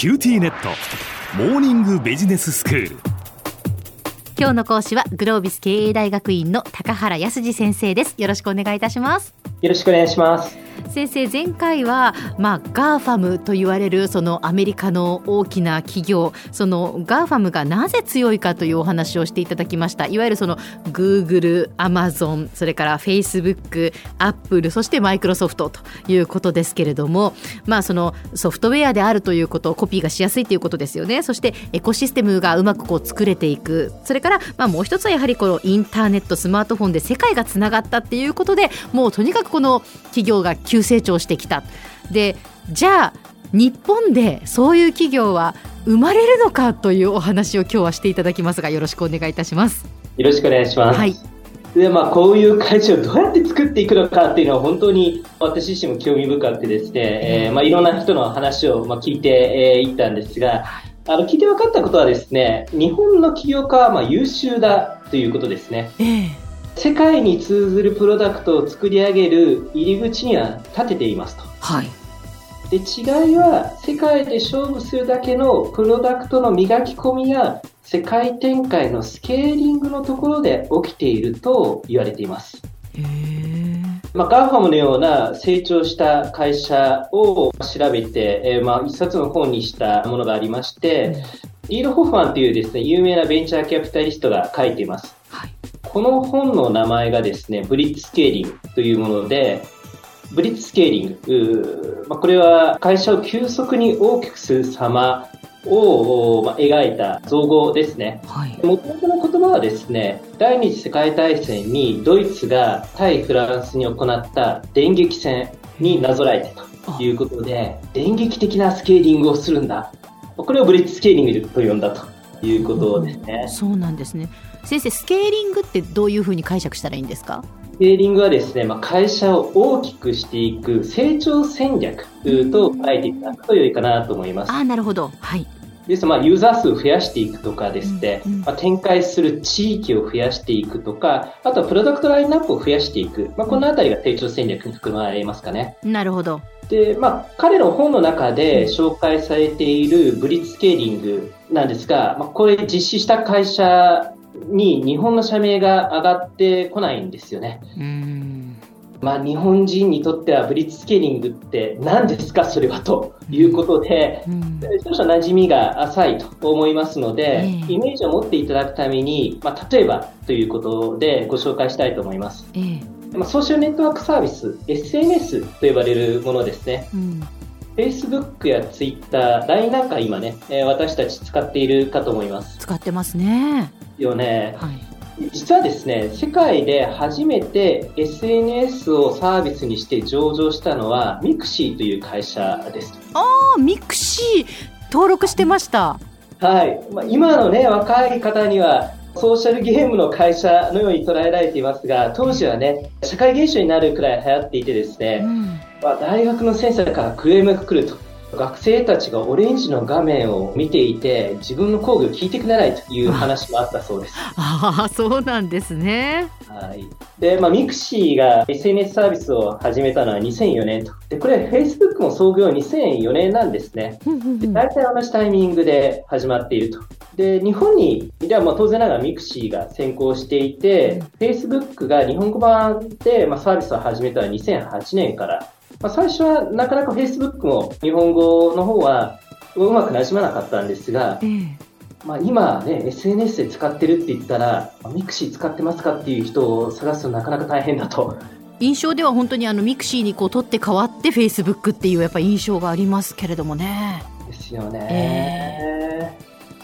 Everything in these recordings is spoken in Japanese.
QTnet。モーニングビジネススクール。今日の講師はグロービス経営大学院の高原康次先生です。よろしくお願いいたします。よろしくお願いします。先生前回は、まあ、 GAFAM と言われるそのアメリカの大きな企業その GAFAM がなぜ強いかというお話をしていただきました。いわゆるそのグーグル、アマゾンそれからフェイスブックアップルそしてマイクロソフトということですけれども、まあ、そのソフトウェアであるということコピーがしやすいということですよね。そしてエコシステムがうまくこう作れていく。それから、まあ、もう一つはやはりこのインターネットスマートフォンで世界がつながったっていうことでもうとにかくこの企業が急成長してきた。でじゃあ日本でそういう企業は生まれるのかというお話を今日はしていただきますがよろしくお願いいたします。よろしくお願いします、はい。でまあ、こういう会社をどうやって作っていくのかっていうのは本当に私自身も興味深くてですね、えーまあ、いろんな人の話をまあ聞いてい、えー、ったんですが、あの聞いて分かったことはですね、日本の起業家はまあ優秀だということですね。えー世界に通ずるプロダクトを作り上げる入り口には立てていますと。はい。で、違いは世界で勝負するだけのプロダクトの磨き込みや世界展開のスケーリングのところで起きていると言われています。まあ、 GAFAM のような成長した会社を調べて、えーまあ、一冊の本にしたものがありまして、リード・ホフマンというですね、有名なベンチャーキャピタリストが書いています。はい。この本の名前がですね、ブリッツスケーリングというもので、ブリッツスケーリング、まあ、これは会社を急速に大きくする様を、まあ、描いた造語ですね。はい。元々の言葉はですね、第二次世界大戦にドイツが対フランスに行った電撃戦になぞらえてということで、電撃的なスケーリングをするんだ。これをブリッツスケーリングと呼んだということですね。そうなんですね先生スケーリングってどういうふうに解釈したらいいんですか？スケーリングはですね、まあ、会社を大きくしていく成長戦略と書いていただくと良いかなと思いますあ。あなるほどはいですまあ、ユーザー数を増やしていくとかですね、うんうんまあ、展開する地域を増やしていくとか、あとはプロダクトラインナップを増やしていく。まあ、このあたりが成長戦略に含まれますかね。なるほどで、まあ、彼の本の中で紹介されているブリッツスケーリングなんですが、まあ、これ実施した会社に日本の社名が上がってこないんですよね。うーんまあ、日本人にとってはブリッツスケーリングって何ですかそれはということで、うん少々馴染みが浅いと思いますので、ええイメージを持っていただくために、まあ、例えばということでご紹介したいと思います。ええまあ、ソーシャルネットワークサービス、SNS と呼ばれるものですね。うん Facebook や Twitter、LINE なんか今ね、えー私たち使っているかと思います使ってますねよね。はい実はですね、世界で初めて SNS をサービスにして上場したのは Mixi という会社です。ああミクシー登録してましたはい。まあ、今のね、若い方には、ソーシャルゲームの会社のように捉えられていますが、当時はね、社会現象になるくらい流行っていてですうね、んまあ、大学の先生からクレームが来ると。学生たちがオレンジの画面を見ていて、自分の講義を聞いてくれないという話もあったそうです。ああそうなんですねはい。で、まあ、ミクシーが SNS サービスを始めたのは2004年と。で、これ Facebook も創業2004年なんですね。で大体同じタイミングで始まっていると。で、日本に、ではまあ当然ながらミクシーが先行していて、Facebook が日本語版で、まあ、サービスを始めたのは2008年から。まあ、最初はなかなか Facebook も日本語の方はうまくなじまなかったんですが、ええまあ、今ね、SNS で使ってるって言ったら、ミクシー使ってますかっていう人を探すとなかなか大変だと。印象では本当にあのミクシーにこう取って代わってフェイスブックっていうやっぱ印象がありますけれどもね。ですよね。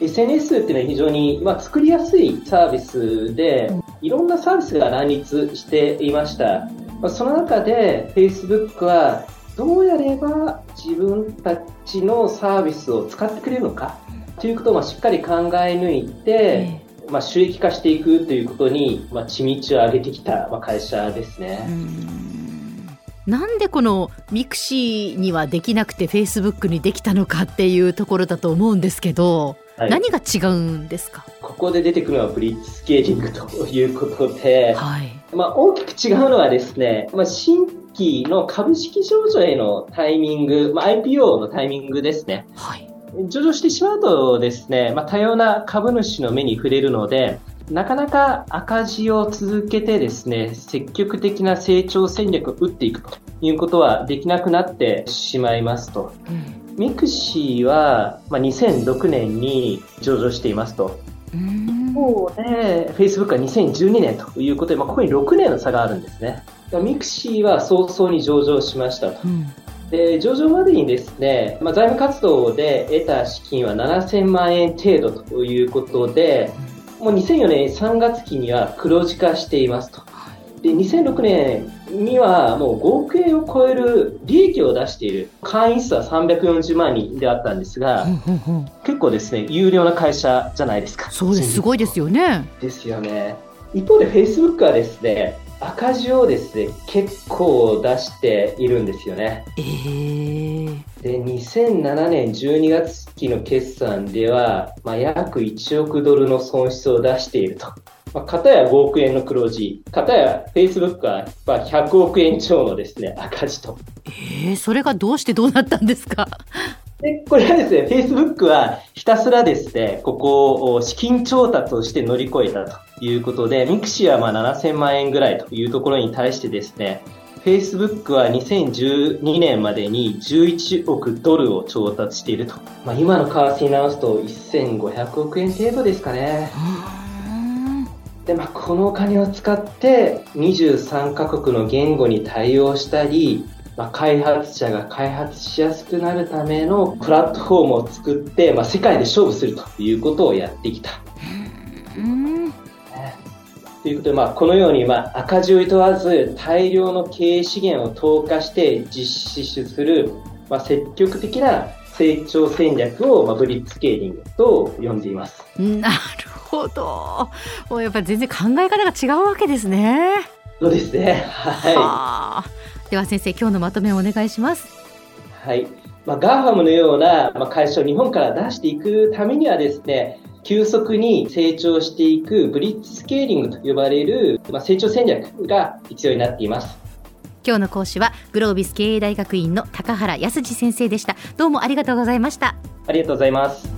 SNS っていうのは非常に、まあ、作りやすいサービスで、いろんなサービスが乱立していました。まあ、その中で Facebook はどうやれば自分たちのサービスを使ってくれるのかということをまあしっかり考え抜いて、えまあ、収益化していくということに、まあ、血道を上げてきたまあ会社ですね。んなんでこのミクシーにはできなくてフェイスブックにできたのかっていうところだと思うんですけど、はい何が違うんですか？ここで出てくるのはブリッツスケーリングということで、はい。まあ、大きく違うのはですね、まあ、新規の株式上場へのタイミング、まあ、IPO のタイミングですね。はい。上場してしまうとですね、まあ、多様な株主の目に触れるので、なかなか赤字を続けてですね、積極的な成長戦略を打っていくということはできなくなってしまいますと。うん、ミクシーは、まあ、2006年に上場していますと。一方で、Facebook は2012年ということで、まあ、ここに6年の差があるんですね。ミクシーは早々に上場しましたと。うんで上場までにですね、まあ、財務活動で得た資金は7000万円程度ということで、もう2004年3月期には黒字化していますと。で、2006年にはもう5億円を超える利益を出している会員数は340万人であったんですが、結構ですね、優良な会社じゃないですか。そうです、すごいですよね。ですよね。一方で Facebook はですね、赤字をですね、結構出しているんですよね。えー、で、2007年12月期の決算では、まあ、約1億ドルの損失を出していると。まあ、片や5億円の黒字、片や Facebook は100億円超のですね、赤字と。えー、それがどうしてどうなったんですか？で、これはですね、Facebook はひたすらですね、ここを資金調達をして乗り越えたということで、ミクシーはまあ7000万円ぐらいというところに対してですね、Facebook は2012年までに11億ドルを調達していると。まあ、今の為替に直すと1500億円程度ですかね。で、まあ、このお金を使って23カ国の言語に対応したり、まあ、開発者が開発しやすくなるためのプラットフォームを作って、まあ、世界で勝負するということをやってきた。ということで、まあ、このように、まあ、赤字をいとわず大量の経営資源を投下して実施する、まあ、積極的な成長戦略を、まあ、ブリッツケーリングと呼んでいます。なるほど。もうやっぱり全然考え方が違うわけですね。そうですね。はい。はでは先生、今日のまとめをお願いします。はい。まあ、 GAFAM のような、まあ、会社を日本から出していくためにはですね、急速に成長していく blitzscaling と呼ばれる、まあ、成長戦略が必要になっています。今日の講師はグロービス経営大学院の高原康二先生でした。どうもありがとうございました。ありがとうございます。